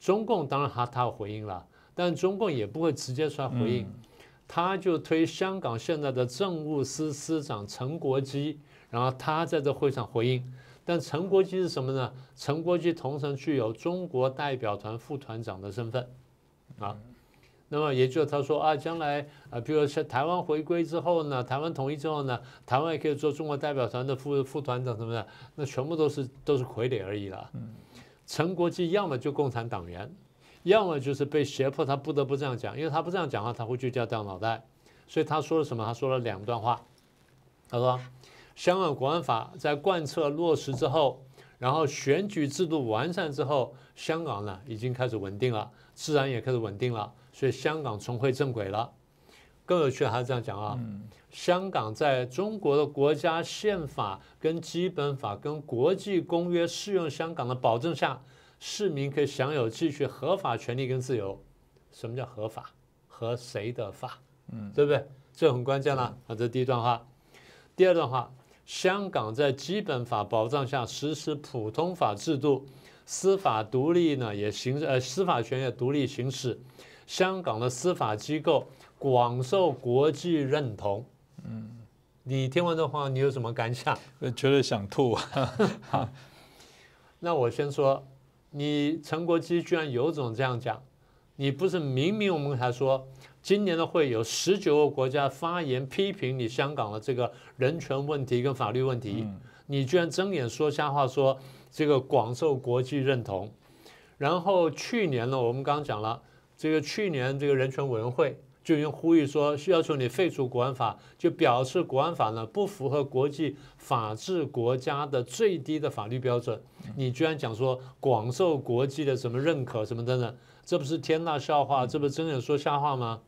中共当然他他有回应了，但中共也不会直接出来回应，他就推香港现在的政务司司长陈国基，然后他在这会上回应。但陈国基是什么呢？陈国基同时具有中国代表团副团长的身份，啊，那么也就是他说啊，将来啊，比如说台湾回归之后呢，台湾统一之后呢，台湾也可以做中国代表团的副副团长什么的，那全部都是都是傀儡而已了。陈国基要么就共产党员，要么就是被胁迫，他不得不这样讲，因为他不这样讲话，他会就掉掉脑袋。所以他说了什么？他说了两段话。他说，香港国安法在贯彻落实之后，然后选举制度完善之后，香港呢已经开始稳定了，自然也开始稳定了，所以香港重回正轨了。更有趣的还是这样讲啊，香港在中国的国家宪法、跟基本法、跟国际公约适用香港的保证下，市民可以享有继续合法权利跟自由。什么叫合法？和谁的法？嗯，对不对？这很关键了啊！这是第一段话。第二段话，香港在基本法保障下实施普通法制度，司法独立呢也行呃司法权也独立行使，香港的司法机构。广受国际认同，嗯，你听完这话，你有什么感想？我觉得想吐。好，那我先说，你陈国基居然有种这样讲，你不是明明我们才说，今年的会有十九个国家发言批评你香港的这个人权问题跟法律问题，你居然睁眼说瞎话，说这个广受国际认同，然后去年呢，我们刚刚讲了，这个去年这个人权委员会。就用呼吁说，要求你废除国安法，就表示国安法呢不符合国际法治国家的最低的法律标准。你居然讲说广受国际的什么认可什么等等，这不是天大笑话？这不是睁眼说瞎话吗？